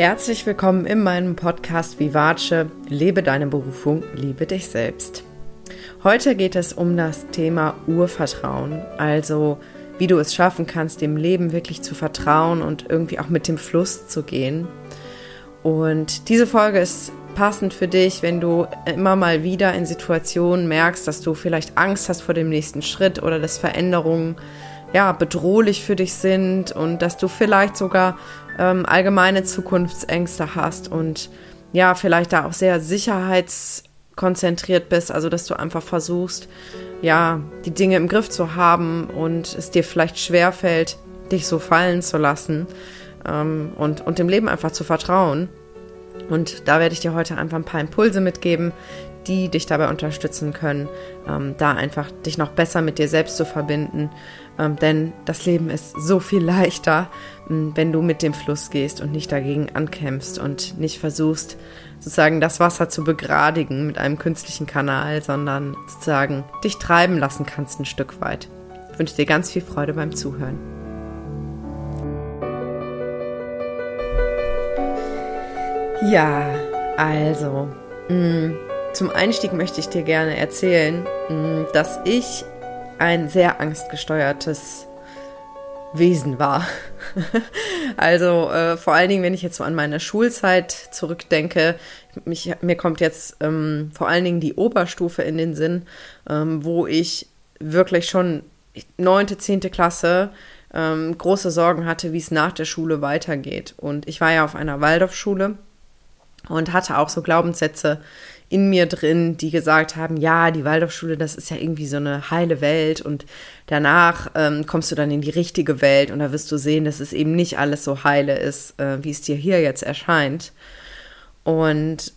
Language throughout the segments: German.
Herzlich willkommen in meinem Podcast Vivace. Lebe deine Berufung, liebe dich selbst. Heute geht es um das Thema Urvertrauen, also wie du es schaffen kannst, dem Leben wirklich zu vertrauen und irgendwie auch mit dem Fluss zu gehen. Und diese Folge ist passend für dich, wenn du immer mal wieder in Situationen merkst, dass du vielleicht Angst hast vor dem nächsten Schritt oder dass Veränderungen ja bedrohlich für dich sind und dass du vielleicht sogar ähm, allgemeine Zukunftsängste hast und ja, vielleicht da auch sehr sicherheitskonzentriert bist, also dass du einfach versuchst, ja, die Dinge im Griff zu haben und es dir vielleicht schwerfällt, dich so fallen zu lassen ähm, und, und dem Leben einfach zu vertrauen. Und da werde ich dir heute einfach ein paar Impulse mitgeben, die dich dabei unterstützen können, ähm, da einfach dich noch besser mit dir selbst zu verbinden. Ähm, denn das Leben ist so viel leichter, ähm, wenn du mit dem Fluss gehst und nicht dagegen ankämpfst und nicht versuchst, sozusagen das Wasser zu begradigen mit einem künstlichen Kanal, sondern sozusagen dich treiben lassen kannst ein Stück weit. Ich wünsche dir ganz viel Freude beim Zuhören. Ja, also, mh, mm, zum Einstieg möchte ich dir gerne erzählen, mm, dass ich ein sehr angstgesteuertes Wesen war. also äh, vor allen Dingen, wenn ich jetzt so an meine Schulzeit zurückdenke, mich, mir kommt jetzt ähm, vor allen Dingen die Oberstufe in den Sinn, ähm, wo ich wirklich schon neunte, zehnte Klasse ähm, große Sorgen hatte, wie es nach der Schule weitergeht. Und ich war ja auf einer Waldorfschule und hatte auch so Glaubenssätze in mir drin, die gesagt haben, ja, die Waldorfschule, das ist ja irgendwie so eine heile Welt und danach ähm, kommst du dann in die richtige Welt und da wirst du sehen, dass es eben nicht alles so heile ist, äh, wie es dir hier jetzt erscheint. Und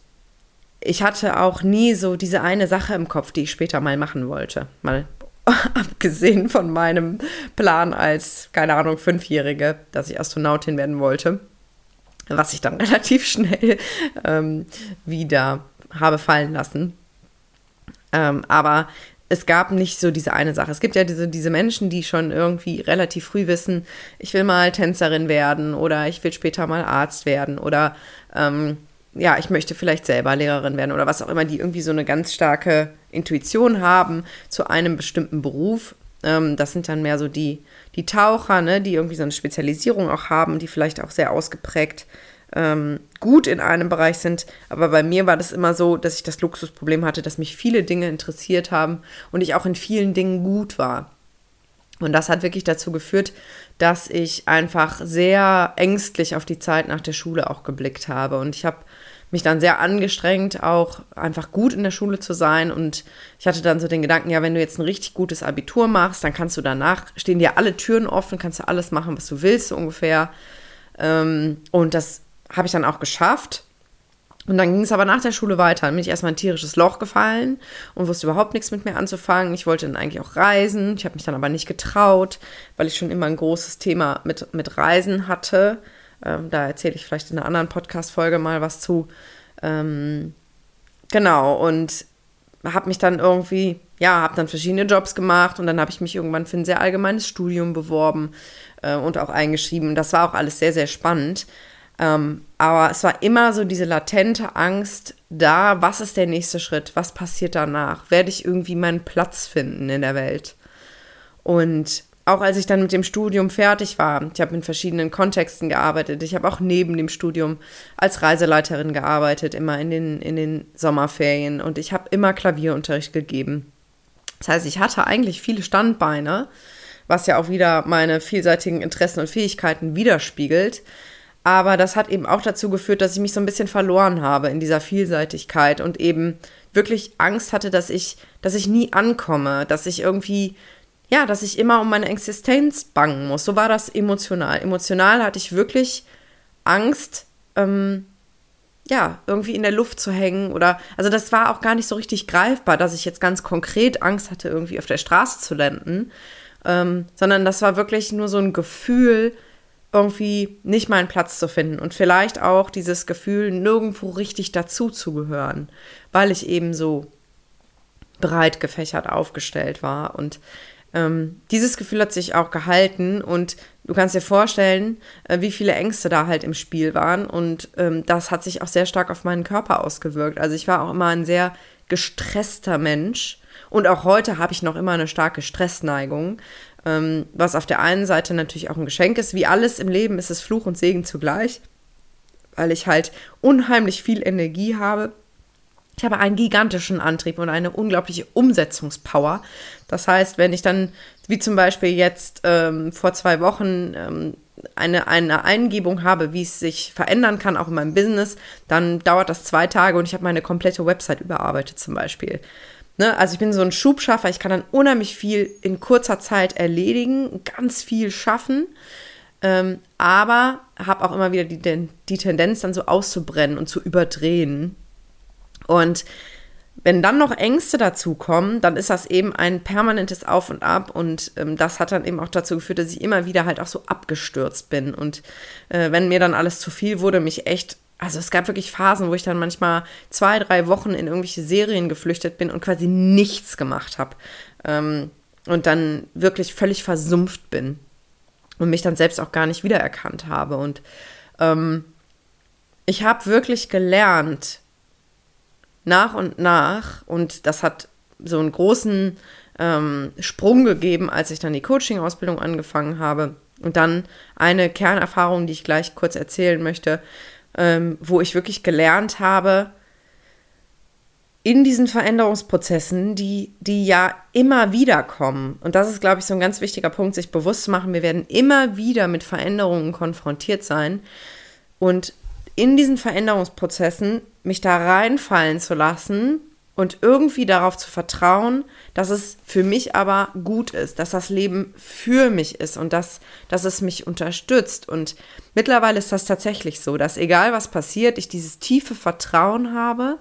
ich hatte auch nie so diese eine Sache im Kopf, die ich später mal machen wollte. Mal abgesehen von meinem Plan als, keine Ahnung, Fünfjährige, dass ich Astronautin werden wollte was ich dann relativ schnell ähm, wieder habe fallen lassen. Ähm, aber es gab nicht so diese eine Sache. Es gibt ja diese, diese Menschen, die schon irgendwie relativ früh wissen, ich will mal Tänzerin werden oder ich will später mal Arzt werden oder ähm, ja, ich möchte vielleicht selber Lehrerin werden oder was auch immer, die irgendwie so eine ganz starke Intuition haben zu einem bestimmten Beruf. Ähm, das sind dann mehr so die, die Taucher, ne, die irgendwie so eine Spezialisierung auch haben, die vielleicht auch sehr ausgeprägt ähm, gut in einem Bereich sind. Aber bei mir war das immer so, dass ich das Luxusproblem hatte, dass mich viele Dinge interessiert haben und ich auch in vielen Dingen gut war. Und das hat wirklich dazu geführt, dass ich einfach sehr ängstlich auf die Zeit nach der Schule auch geblickt habe. Und ich habe mich dann sehr angestrengt, auch einfach gut in der Schule zu sein. Und ich hatte dann so den Gedanken, ja, wenn du jetzt ein richtig gutes Abitur machst, dann kannst du danach, stehen dir alle Türen offen, kannst du alles machen, was du willst, so ungefähr. Ähm, und das habe ich dann auch geschafft. Und dann ging es aber nach der Schule weiter. Dann bin ich erstmal ein tierisches Loch gefallen und wusste überhaupt nichts mit mir anzufangen. Ich wollte dann eigentlich auch reisen. Ich habe mich dann aber nicht getraut, weil ich schon immer ein großes Thema mit, mit Reisen hatte. Ähm, da erzähle ich vielleicht in einer anderen Podcast-Folge mal was zu. Ähm, genau, und habe mich dann irgendwie, ja, habe dann verschiedene Jobs gemacht und dann habe ich mich irgendwann für ein sehr allgemeines Studium beworben äh, und auch eingeschrieben. Das war auch alles sehr, sehr spannend. Ähm, aber es war immer so diese latente Angst da, was ist der nächste Schritt? Was passiert danach? Werde ich irgendwie meinen Platz finden in der Welt? Und auch als ich dann mit dem Studium fertig war, ich habe in verschiedenen Kontexten gearbeitet. Ich habe auch neben dem Studium als Reiseleiterin gearbeitet, immer in den, in den Sommerferien. Und ich habe immer Klavierunterricht gegeben. Das heißt, ich hatte eigentlich viele Standbeine, was ja auch wieder meine vielseitigen Interessen und Fähigkeiten widerspiegelt. Aber das hat eben auch dazu geführt, dass ich mich so ein bisschen verloren habe in dieser Vielseitigkeit und eben wirklich Angst hatte, dass ich, dass ich nie ankomme, dass ich irgendwie, ja, dass ich immer um meine Existenz bangen muss. So war das emotional. Emotional hatte ich wirklich Angst, ähm, ja, irgendwie in der Luft zu hängen oder, also das war auch gar nicht so richtig greifbar, dass ich jetzt ganz konkret Angst hatte, irgendwie auf der Straße zu landen, ähm, sondern das war wirklich nur so ein Gefühl, irgendwie nicht meinen Platz zu finden und vielleicht auch dieses Gefühl, nirgendwo richtig dazuzugehören, weil ich eben so breit gefächert aufgestellt war. Und ähm, dieses Gefühl hat sich auch gehalten und du kannst dir vorstellen, äh, wie viele Ängste da halt im Spiel waren und ähm, das hat sich auch sehr stark auf meinen Körper ausgewirkt. Also ich war auch immer ein sehr gestresster Mensch und auch heute habe ich noch immer eine starke Stressneigung, ähm, was auf der einen Seite natürlich auch ein Geschenk ist. Wie alles im Leben ist es Fluch und Segen zugleich, weil ich halt unheimlich viel Energie habe ich habe einen gigantischen Antrieb und eine unglaubliche Umsetzungspower. Das heißt, wenn ich dann, wie zum Beispiel jetzt ähm, vor zwei Wochen, ähm, eine, eine Eingebung habe, wie es sich verändern kann, auch in meinem Business, dann dauert das zwei Tage und ich habe meine komplette Website überarbeitet zum Beispiel. Ne? Also ich bin so ein Schubschaffer, ich kann dann unheimlich viel in kurzer Zeit erledigen, ganz viel schaffen, ähm, aber habe auch immer wieder die, die Tendenz dann so auszubrennen und zu überdrehen. Und wenn dann noch Ängste dazukommen, dann ist das eben ein permanentes Auf und Ab und ähm, das hat dann eben auch dazu geführt, dass ich immer wieder halt auch so abgestürzt bin und äh, wenn mir dann alles zu viel wurde, mich echt, also es gab wirklich Phasen, wo ich dann manchmal zwei, drei Wochen in irgendwelche Serien geflüchtet bin und quasi nichts gemacht habe ähm, und dann wirklich völlig versumpft bin und mich dann selbst auch gar nicht wiedererkannt habe und ähm, ich habe wirklich gelernt, nach und nach, und das hat so einen großen ähm, Sprung gegeben, als ich dann die Coaching-Ausbildung angefangen habe. Und dann eine Kernerfahrung, die ich gleich kurz erzählen möchte, ähm, wo ich wirklich gelernt habe, in diesen Veränderungsprozessen, die, die ja immer wieder kommen, und das ist, glaube ich, so ein ganz wichtiger Punkt, sich bewusst zu machen, wir werden immer wieder mit Veränderungen konfrontiert sein. Und in diesen Veränderungsprozessen mich da reinfallen zu lassen und irgendwie darauf zu vertrauen, dass es für mich aber gut ist, dass das Leben für mich ist und dass, dass es mich unterstützt. Und mittlerweile ist das tatsächlich so, dass egal was passiert, ich dieses tiefe Vertrauen habe,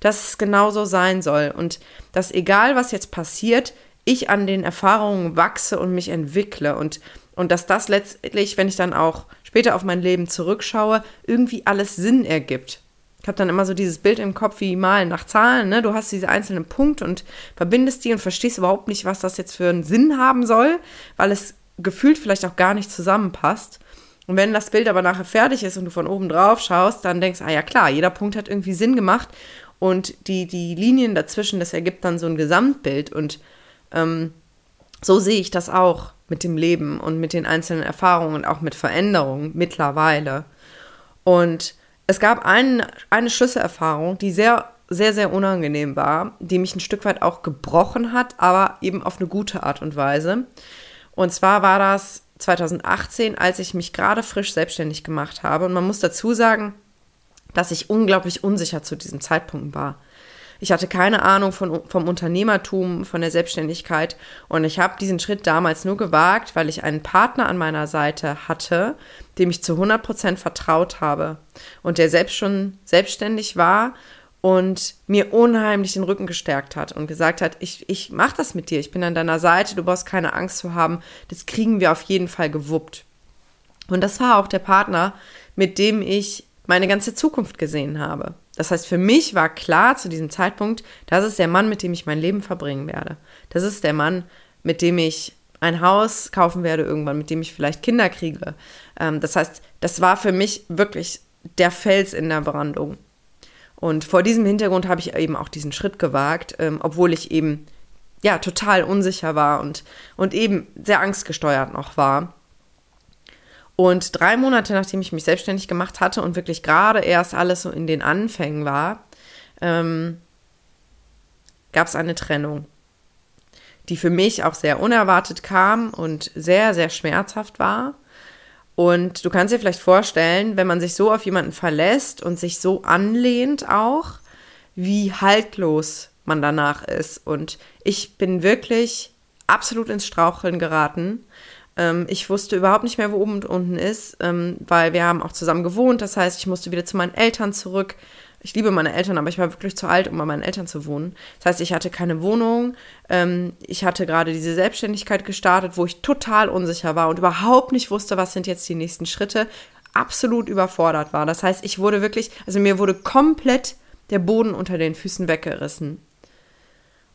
dass es genauso sein soll und dass egal was jetzt passiert, ich an den Erfahrungen wachse und mich entwickle und, und dass das letztlich, wenn ich dann auch später auf mein Leben zurückschaue, irgendwie alles Sinn ergibt. Ich habe dann immer so dieses Bild im Kopf wie Malen nach Zahlen. Ne? Du hast diese einzelnen Punkte und verbindest die und verstehst überhaupt nicht, was das jetzt für einen Sinn haben soll, weil es gefühlt vielleicht auch gar nicht zusammenpasst. Und wenn das Bild aber nachher fertig ist und du von oben drauf schaust, dann denkst, ah ja klar, jeder Punkt hat irgendwie Sinn gemacht und die, die Linien dazwischen, das ergibt dann so ein Gesamtbild und ähm, so sehe ich das auch mit dem Leben und mit den einzelnen Erfahrungen und auch mit Veränderungen mittlerweile. Und es gab ein, eine Schlüsselerfahrung, die sehr, sehr, sehr unangenehm war, die mich ein Stück weit auch gebrochen hat, aber eben auf eine gute Art und Weise. Und zwar war das 2018, als ich mich gerade frisch selbstständig gemacht habe. Und man muss dazu sagen, dass ich unglaublich unsicher zu diesem Zeitpunkt war. Ich hatte keine Ahnung von, vom Unternehmertum, von der Selbstständigkeit und ich habe diesen Schritt damals nur gewagt, weil ich einen Partner an meiner Seite hatte, dem ich zu 100% vertraut habe und der selbst schon selbstständig war und mir unheimlich den Rücken gestärkt hat und gesagt hat, ich, ich mache das mit dir, ich bin an deiner Seite, du brauchst keine Angst zu haben, das kriegen wir auf jeden Fall gewuppt. Und das war auch der Partner, mit dem ich meine ganze Zukunft gesehen habe. Das heißt, für mich war klar zu diesem Zeitpunkt, das ist der Mann, mit dem ich mein Leben verbringen werde. Das ist der Mann, mit dem ich ein Haus kaufen werde irgendwann, mit dem ich vielleicht Kinder kriege. Ähm, das heißt, das war für mich wirklich der Fels in der Brandung. Und vor diesem Hintergrund habe ich eben auch diesen Schritt gewagt, ähm, obwohl ich eben ja total unsicher war und, und eben sehr angstgesteuert noch war. Und drei Monate nachdem ich mich selbstständig gemacht hatte und wirklich gerade erst alles so in den Anfängen war, ähm, gab es eine Trennung, die für mich auch sehr unerwartet kam und sehr, sehr schmerzhaft war. Und du kannst dir vielleicht vorstellen, wenn man sich so auf jemanden verlässt und sich so anlehnt auch, wie haltlos man danach ist. Und ich bin wirklich absolut ins Straucheln geraten ähm, ich wusste überhaupt nicht mehr, wo oben und unten ist, ähm, weil wir haben auch zusammen gewohnt. Das heißt, ich musste wieder zu meinen Eltern zurück. Ich liebe meine Eltern, aber ich war wirklich zu alt, um bei meinen Eltern zu wohnen. Das heißt, ich hatte keine Wohnung. Ähm, ich hatte gerade diese Selbstständigkeit gestartet, wo ich total unsicher war und überhaupt nicht wusste, was sind jetzt die nächsten Schritte. Absolut überfordert war. Das heißt, ich wurde wirklich, also mir wurde komplett der Boden unter den Füßen weggerissen.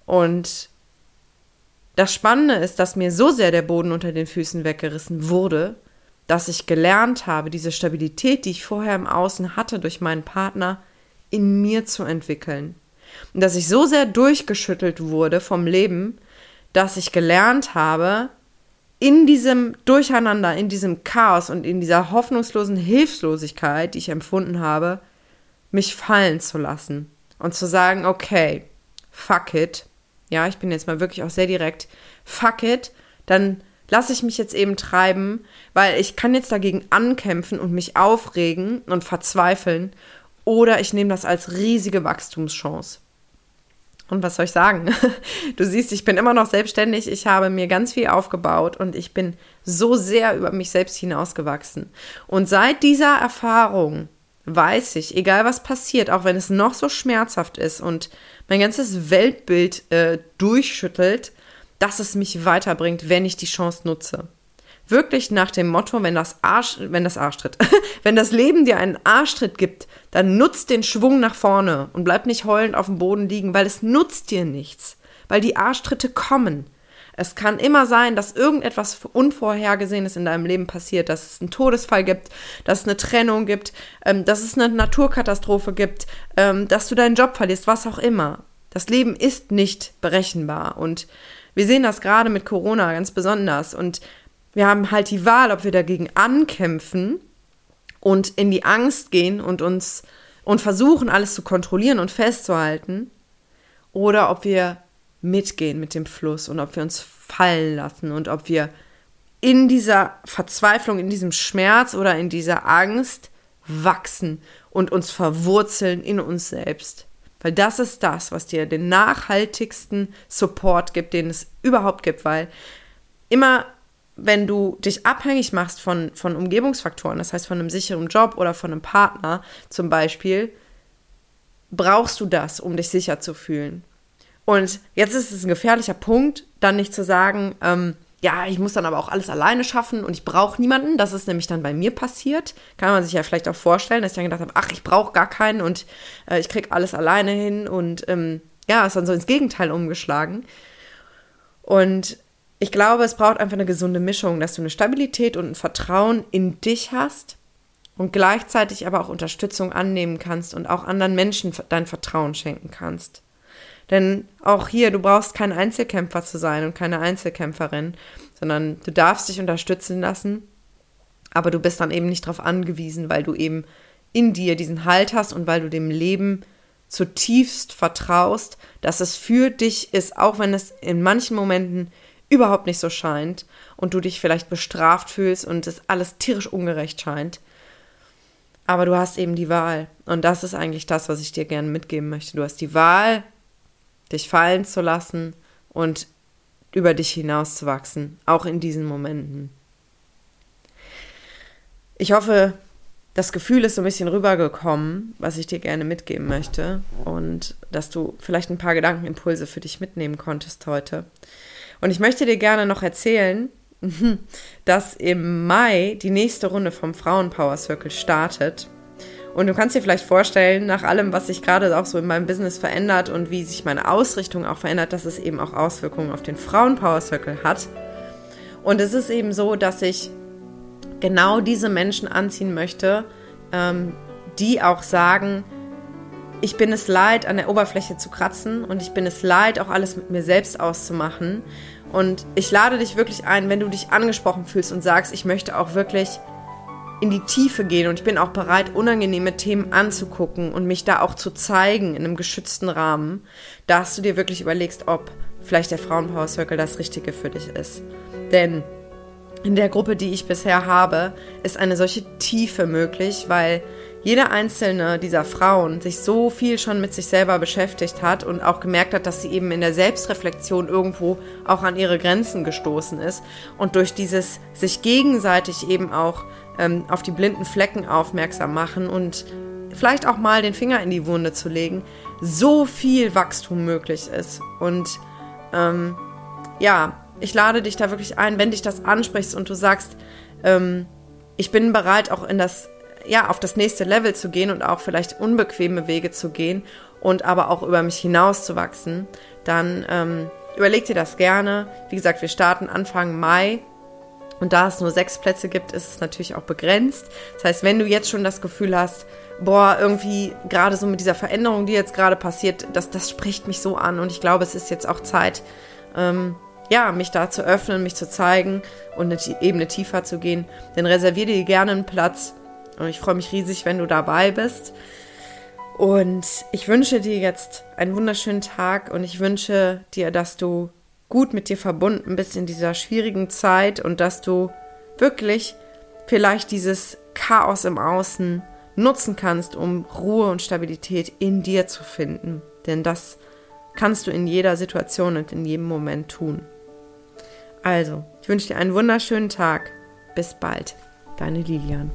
Und das Spannende ist, dass mir so sehr der Boden unter den Füßen weggerissen wurde, dass ich gelernt habe, diese Stabilität, die ich vorher im Außen hatte durch meinen Partner, in mir zu entwickeln. Und dass ich so sehr durchgeschüttelt wurde vom Leben, dass ich gelernt habe, in diesem Durcheinander, in diesem Chaos und in dieser hoffnungslosen Hilflosigkeit, die ich empfunden habe, mich fallen zu lassen und zu sagen, okay, fuck it. Ja, ich bin jetzt mal wirklich auch sehr direkt. Fuck it, dann lasse ich mich jetzt eben treiben, weil ich kann jetzt dagegen ankämpfen und mich aufregen und verzweifeln oder ich nehme das als riesige Wachstumschance. Und was soll ich sagen? Du siehst, ich bin immer noch selbstständig. Ich habe mir ganz viel aufgebaut und ich bin so sehr über mich selbst hinausgewachsen. Und seit dieser Erfahrung weiß ich, egal was passiert, auch wenn es noch so schmerzhaft ist und mein ganzes Weltbild äh, durchschüttelt, dass es mich weiterbringt, wenn ich die Chance nutze. Wirklich nach dem Motto, wenn das Arsch, wenn das Arschtritt, wenn das Leben dir einen Arschtritt gibt, dann nutzt den Schwung nach vorne und bleib nicht heulend auf dem Boden liegen, weil es nutzt dir nichts, weil die Arschtritte kommen. Es kann immer sein, dass irgendetwas Unvorhergesehenes in deinem Leben passiert, dass es einen Todesfall gibt, dass es eine Trennung gibt, ähm, dass es eine Naturkatastrophe gibt, ähm, dass du deinen Job verlierst, was auch immer. Das Leben ist nicht berechenbar und wir sehen das gerade mit Corona ganz besonders und wir haben halt die Wahl, ob wir dagegen ankämpfen und in die Angst gehen und uns und versuchen, alles zu kontrollieren und festzuhalten, oder ob wir mitgehen mit dem Fluss und ob wir uns fallen lassen und ob wir in dieser Verzweiflung, in diesem Schmerz oder in dieser Angst wachsen und uns verwurzeln in uns selbst. Weil das ist das, was dir den nachhaltigsten Support gibt, den es überhaupt gibt, weil immer wenn du dich abhängig machst von, von Umgebungsfaktoren, das heißt von einem sicheren Job oder von einem Partner zum Beispiel, brauchst du das, um dich sicher zu fühlen. Und jetzt ist es ein gefährlicher Punkt, dann nicht zu sagen, ähm, ja, ich muss dann aber auch alles alleine schaffen und ich brauche niemanden. Das ist nämlich dann bei mir passiert. Kann man sich ja vielleicht auch vorstellen, dass ich dann gedacht habe, ach, ich brauche gar keinen und äh, ich kriege alles alleine hin und ähm, ja, ist dann so ins Gegenteil umgeschlagen. Und ich glaube, es braucht einfach eine gesunde Mischung, dass du eine Stabilität und ein Vertrauen in dich hast und gleichzeitig aber auch Unterstützung annehmen kannst und auch anderen Menschen dein Vertrauen schenken kannst. Denn auch hier, du brauchst kein Einzelkämpfer zu sein und keine Einzelkämpferin, sondern du darfst dich unterstützen lassen, aber du bist dann eben nicht darauf angewiesen, weil du eben in dir diesen Halt hast und weil du dem Leben zutiefst vertraust, dass es für dich ist, auch wenn es in manchen Momenten überhaupt nicht so scheint und du dich vielleicht bestraft fühlst und es alles tierisch ungerecht scheint. Aber du hast eben die Wahl. Und das ist eigentlich das, was ich dir gerne mitgeben möchte. Du hast die Wahl, dich fallen zu lassen und über dich hinauszuwachsen, auch in diesen Momenten. Ich hoffe, das Gefühl ist so ein bisschen rübergekommen, was ich dir gerne mitgeben möchte und dass du vielleicht ein paar Gedankenimpulse für dich mitnehmen konntest heute. Und ich möchte dir gerne noch erzählen, dass im Mai die nächste Runde vom Frauenpower Circle startet. Und du kannst dir vielleicht vorstellen, nach allem, was sich gerade auch so in meinem Business verändert und wie sich meine Ausrichtung auch verändert, dass es eben auch Auswirkungen auf den Frauenpower Circle hat. Und es ist eben so, dass ich genau diese Menschen anziehen möchte, ähm, die auch sagen, ich bin es leid, an der Oberfläche zu kratzen und ich bin es leid, auch alles mit mir selbst auszumachen. Und ich lade dich wirklich ein, wenn du dich angesprochen fühlst und sagst, ich möchte auch wirklich in die Tiefe gehen und ich bin auch bereit, unangenehme Themen anzugucken und mich da auch zu zeigen in einem geschützten Rahmen, dass du dir wirklich überlegst, ob vielleicht der Frauenpower Circle das Richtige für dich ist. Denn in der Gruppe, die ich bisher habe, ist eine solche Tiefe möglich, weil jede einzelne dieser Frauen sich so viel schon mit sich selber beschäftigt hat und auch gemerkt hat, dass sie eben in der Selbstreflexion irgendwo auch an ihre Grenzen gestoßen ist und durch dieses sich gegenseitig eben auch ähm, auf die blinden Flecken aufmerksam machen und vielleicht auch mal den Finger in die Wunde zu legen, so viel Wachstum möglich ist. Und ähm, ja, ich lade dich da wirklich ein, wenn dich das ansprichst und du sagst, ähm, ich bin bereit, auch in das ja, auf das nächste Level zu gehen und auch vielleicht unbequeme Wege zu gehen und aber auch über mich hinaus zu wachsen, dann ähm, überleg dir das gerne. Wie gesagt, wir starten Anfang Mai. Und da es nur sechs Plätze gibt, ist es natürlich auch begrenzt. Das heißt, wenn du jetzt schon das Gefühl hast, boah, irgendwie gerade so mit dieser Veränderung, die jetzt gerade passiert, das, das spricht mich so an. Und ich glaube, es ist jetzt auch Zeit, ähm, ja, mich da zu öffnen, mich zu zeigen und eine Ebene tiefer zu gehen. Dann reservier dir gerne einen Platz. Und ich freue mich riesig, wenn du dabei bist. Und ich wünsche dir jetzt einen wunderschönen Tag und ich wünsche dir, dass du gut mit dir verbunden bist in dieser schwierigen Zeit und dass du wirklich vielleicht dieses Chaos im Außen nutzen kannst, um Ruhe und Stabilität in dir zu finden. Denn das kannst du in jeder Situation und in jedem Moment tun. Also, ich wünsche dir einen wunderschönen Tag. Bis bald. Deine Lilian.